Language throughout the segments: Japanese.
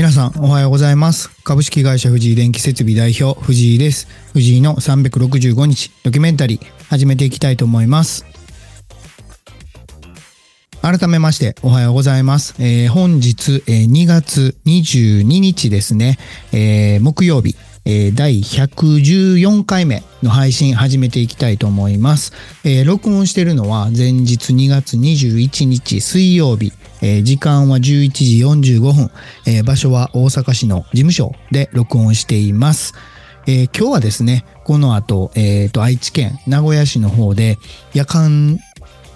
皆さんおはようございます。株式会社藤井電気設備代表藤井です。藤井の365日ドキュメンタリー始めていきたいと思います。改めましておはようございます。えー、本日、えー、2月22日ですね、えー、木曜日、えー、第114回目の配信始めていきたいと思います。えー、録音しているのは前日2月21日水曜日、えー、時間は11時45分、えー、場所は大阪市の事務所で録音しています。えー、今日はですね、この後、えーと、愛知県名古屋市の方で夜間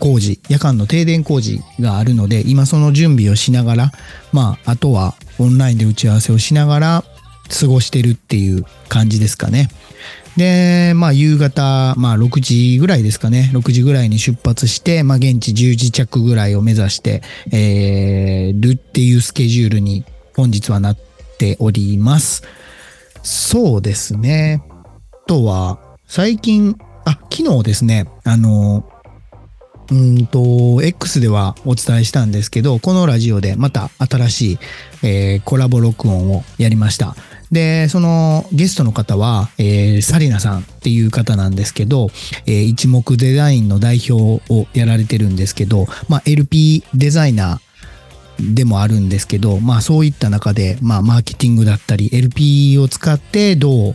工事、夜間の停電工事があるので、今その準備をしながら、まあ、あとはオンラインで打ち合わせをしながら過ごしてるっていう感じですかね。で、まあ、夕方、まあ、6時ぐらいですかね。6時ぐらいに出発して、まあ、現地10時着ぐらいを目指して、えー、るっていうスケジュールに本日はなっております。そうですね。とは、最近、あ、昨日ですね、あの、うんと、X ではお伝えしたんですけど、このラジオでまた新しい、えー、コラボ録音をやりました。で、そのゲストの方は、えー、サリナさんっていう方なんですけど、えー、一目デザインの代表をやられてるんですけど、まあ、LP デザイナーでもあるんですけど、まあそういった中で、まあマーケティングだったり、LP を使ってどう、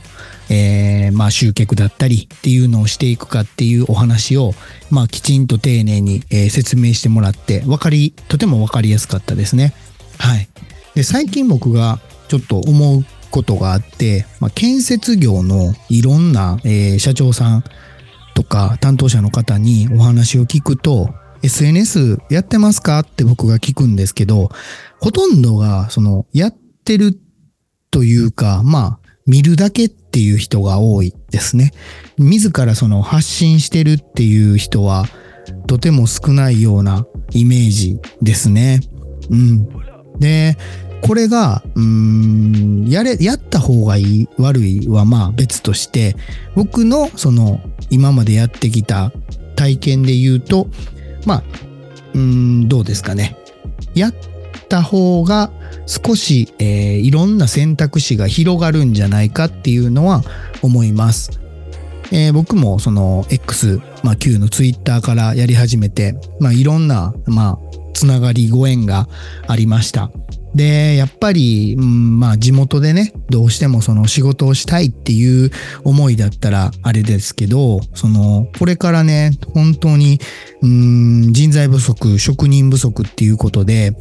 えー、まあ集客だったりっていうのをしていくかっていうお話を、まあきちんと丁寧に、えー、説明してもらって、わかり、とてもわかりやすかったですね。はい。で、最近僕がちょっと思うことがあって、まあ、建設業のいろんな、えー、社長さんとか担当者の方にお話を聞くと、SNS やってますかって僕が聞くんですけど、ほとんどが、その、やってるというか、まあ、見るだけっていう人が多いですね。自らその発信してるっていう人は、とても少ないようなイメージですね。うん。で、これが、うん、やれ、やった方がいい、悪いはまあ別として、僕のその今までやってきた体験で言うと、まあ、うん、どうですかね。やった方が少し、えー、いろんな選択肢が広がるんじゃないかっていうのは思います。えー、僕もその X、まあ、Q の Twitter からやり始めて、まあ、いろんな、まあ、つながりご縁がありました。で、やっぱり、うん、まあ地元でね、どうしてもその仕事をしたいっていう思いだったらあれですけど、その、これからね、本当に、うん、人材不足、職人不足っていうことで、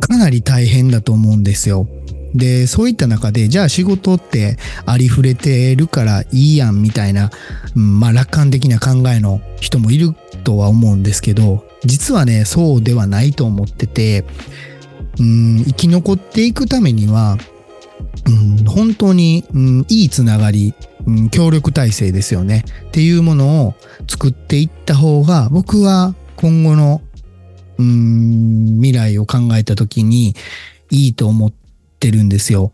かなり大変だと思うんですよ。で、そういった中で、じゃあ仕事ってありふれてるからいいやんみたいな、うん、まあ楽観的な考えの人もいるとは思うんですけど、実はね、そうではないと思ってて、うん生き残っていくためには、うん、本当に、うん、いいつながり、うん、協力体制ですよね。っていうものを作っていった方が、僕は今後の、うん、未来を考えた時にいいと思ってるんですよ。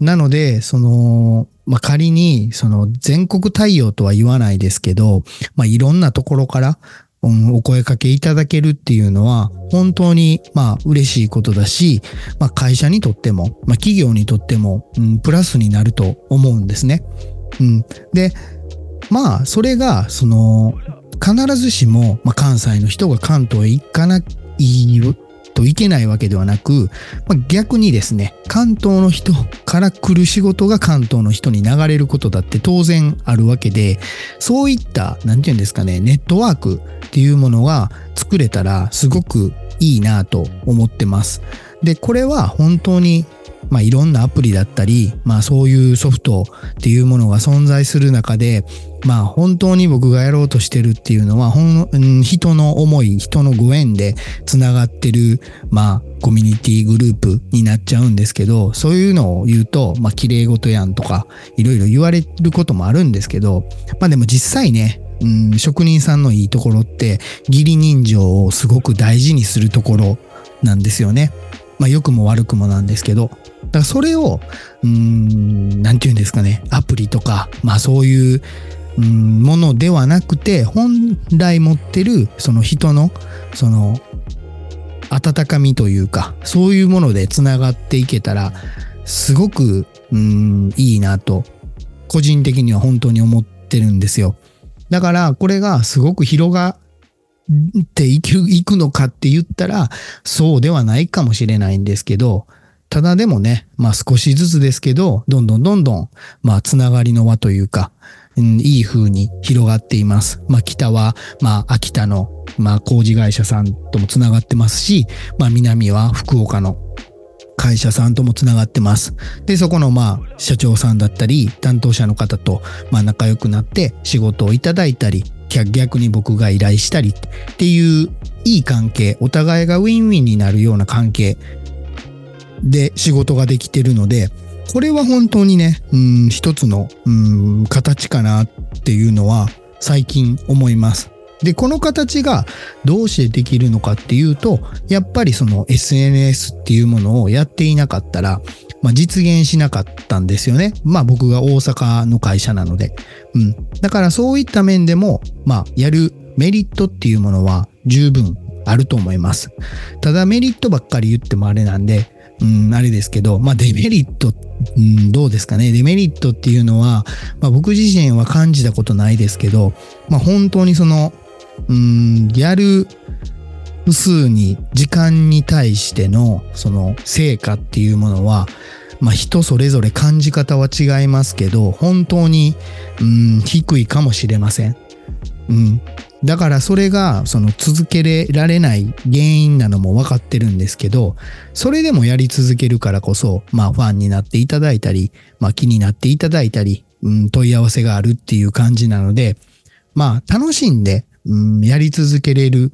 なので、その、まあ、仮に、その全国対応とは言わないですけど、まあ、いろんなところから、お声かけいただけるっていうのは、本当に、まあ、嬉しいことだし、まあ、会社にとっても、まあ、企業にとっても、うん、プラスになると思うんですね。うん。で、まあ、それが、その、必ずしも、まあ、関西の人が関東へ行かないといけないわけではなく、まあ、逆にですね、関東の人から来る仕事が関東の人に流れることだって当然あるわけで、そういった、なんていうんですかね、ネットワークっていうものが作れたらすごくいいなと思ってます。で、これは本当にまあ、いろんなアプリだったり、まあ、そういうソフトっていうものが存在する中で、まあ、本当に僕がやろうとしてるっていうのは、ほん、人の思い、人のご縁で繋がってる、まあ、コミュニティグループになっちゃうんですけど、そういうのを言うと、まあ、綺麗事やんとか、いろいろ言われることもあるんですけど、まあでも実際ね、うん、職人さんのいいところって、義理人情をすごく大事にするところなんですよね。まあ良くも悪くもなんですけど、だからそれを、うん、なんて言うんですかね、アプリとか、まあそういう、うん、ものではなくて、本来持ってる、その人の、その、温かみというか、そういうもので繋がっていけたら、すごく、うん、いいなと、個人的には本当に思ってるんですよ。だから、これがすごく広がっていくいくのかって言ったら、そうではないかもしれないんですけど、ただでもね、まあ少しずつですけど、どんどんどんどん、まあつながりの輪というか、うん、いい風に広がっています。まあ北は、まあ秋田の、まあ工事会社さんともつながってますし、まあ南は福岡の会社さんともつながってます。で、そこのまあ社長さんだったり、担当者の方とまあ仲良くなって仕事をいただいたり、逆に僕が依頼したりっていういい関係、お互いがウィンウィンになるような関係で仕事ができてるので、これは本当にね、うん、一つの、うん、形かなっていうのは最近思います。で、この形がどうしてできるのかっていうと、やっぱりその SNS っていうものをやっていなかったら、まあ、実現しなかったんですよね。まあ僕が大阪の会社なので。うん。だからそういった面でも、まあやるメリットっていうものは十分あると思います。ただメリットばっかり言ってもあれなんで、うん、あれですけど、まあデメリット、うん、どうですかね。デメリットっていうのは、まあ僕自身は感じたことないですけど、まあ本当にその、うん、やる数に、時間に対してのその成果っていうものは、まあ人それぞれ感じ方は違いますけど、本当に、うん、低いかもしれません。うん。だからそれがその続けられない原因なのも分かってるんですけど、それでもやり続けるからこそ、まあファンになっていただいたり、まあ気になっていただいたり、うん、問い合わせがあるっていう感じなので、まあ楽しんで、うん、やり続けれる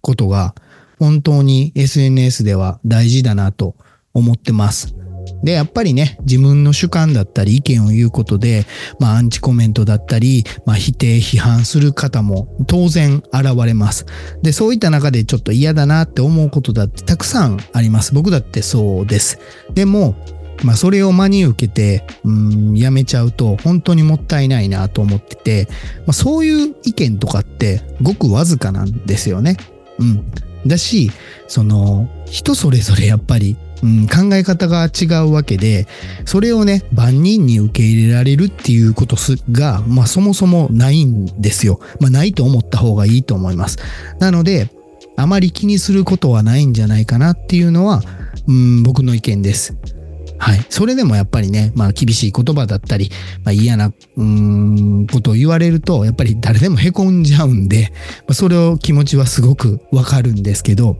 ことが本当に SNS では大事だなと思ってます。で、やっぱりね、自分の主観だったり意見を言うことで、まあアンチコメントだったり、まあ否定、批判する方も当然現れます。で、そういった中でちょっと嫌だなって思うことだってたくさんあります。僕だってそうです。でも、まあそれを真に受けて、うん、やめちゃうと本当にもったいないなと思ってて、まあそういう意見とかってごくわずかなんですよね。うん。だし、その、人それぞれやっぱりうん、考え方が違うわけで、それをね、万人に受け入れられるっていうことが、まあそもそもないんですよ。まあないと思った方がいいと思います。なので、あまり気にすることはないんじゃないかなっていうのは、うん、僕の意見です。はい。それでもやっぱりね、まあ厳しい言葉だったり、まあ嫌な、うん、ことを言われると、やっぱり誰でも凹んじゃうんで、まあ、それを気持ちはすごくわかるんですけど、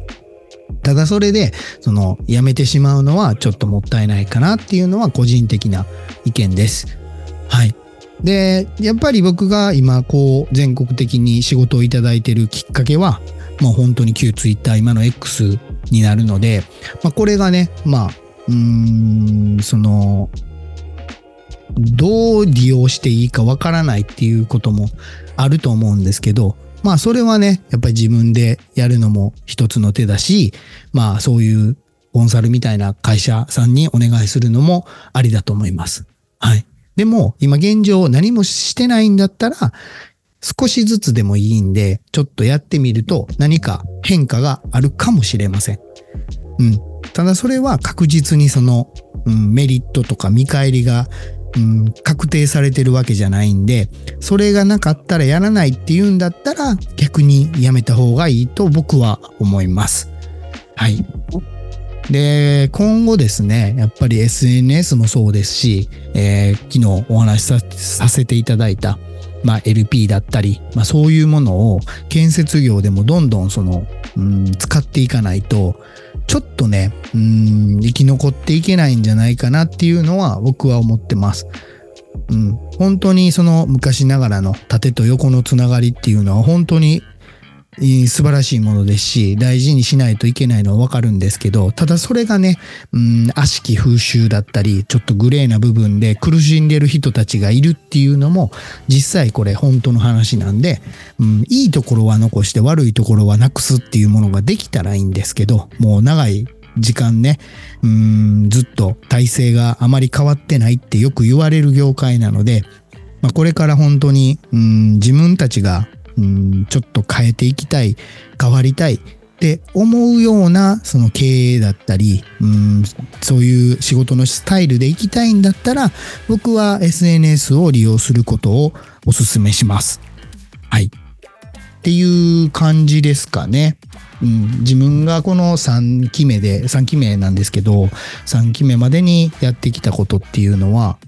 ただそれで、その、やめてしまうのはちょっともったいないかなっていうのは個人的な意見です。はい。で、やっぱり僕が今、こう、全国的に仕事をいただいてるきっかけは、もう本当に旧 Twitter、今の X になるので、まあ、これがね、まあ、うーん、その、どう利用していいかわからないっていうこともあると思うんですけど、まあそれはね、やっぱり自分でやるのも一つの手だし、まあそういうコンサルみたいな会社さんにお願いするのもありだと思います。はい。でも今現状何もしてないんだったら、少しずつでもいいんで、ちょっとやってみると何か変化があるかもしれません。うん。ただそれは確実にその、うん、メリットとか見返りがうん、確定されてるわけじゃないんで、それがなかったらやらないっていうんだったら逆にやめた方がいいと僕は思います。はい。で、今後ですね、やっぱり SNS もそうですし、えー、昨日お話しさせていただいた、まあ、LP だったり、まあ、そういうものを建設業でもどんどんその、うん、使っていかないと、ちょっとね、うん、生き残っていけないんじゃないかなっていうのは僕は思ってます。うん、本当にその昔ながらの縦と横のつながりっていうのは本当に素晴らしいものですし、大事にしないといけないのはわかるんですけど、ただそれがね、うん、悪しき風習だったり、ちょっとグレーな部分で苦しんでる人たちがいるっていうのも、実際これ本当の話なんで、うん、いいところは残して悪いところはなくすっていうものができたらいいんですけど、もう長い時間ね、うん、ずっと体制があまり変わってないってよく言われる業界なので、まあ、これから本当に、うん、自分たちがうん、ちょっと変えていきたい、変わりたい、って思うようなその経営だったり、うん、そういう仕事のスタイルで行きたいんだったら、僕は SNS を利用することをお勧めします。はい。っていう感じですかね。うん、自分がこの3期目で、3期目なんですけど、3期目までにやってきたことっていうのは、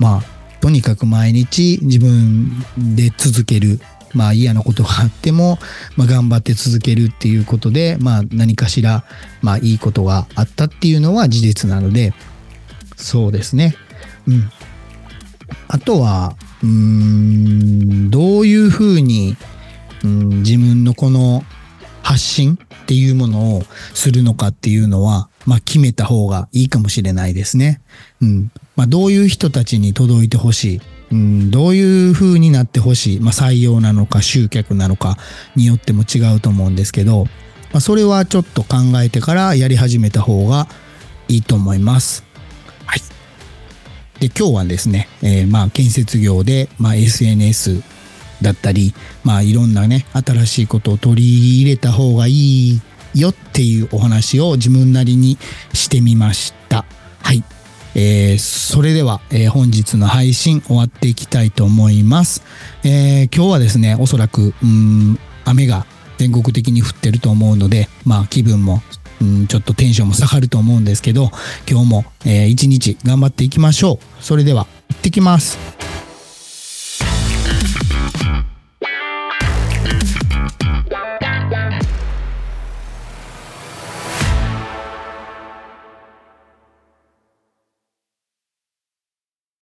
まあ、とにかく毎日自分で続ける。まあ嫌なことがあっても、まあ頑張って続けるっていうことで、まあ何かしら、まあいいことがあったっていうのは事実なので、そうですね。うん。あとは、うーん、どういうふうに、うん、自分のこの発信っていうものをするのかっていうのは、まあ決めた方がいいかもしれないですね。うん。まあどういう人たちに届いてほしい。うん、どういう風になってほしい。まあ採用なのか集客なのかによっても違うと思うんですけど、まあそれはちょっと考えてからやり始めた方がいいと思います。はい。で、今日はですね、えーまあ建設業で、まあ SNS だったり、まあいろんなね、新しいことを取り入れた方がいいよっていうお話を自分なりにしてみました。はい。えーそれでは、えー本日の配信終わっていきたいと思います。えー今日はですね、おそらく、うん、雨が全国的に降ってると思うので、まあ気分も、うん、ちょっとテンションも下がると思うんですけど、今日も、えー一日頑張っていきましょう。それでは、行ってきます。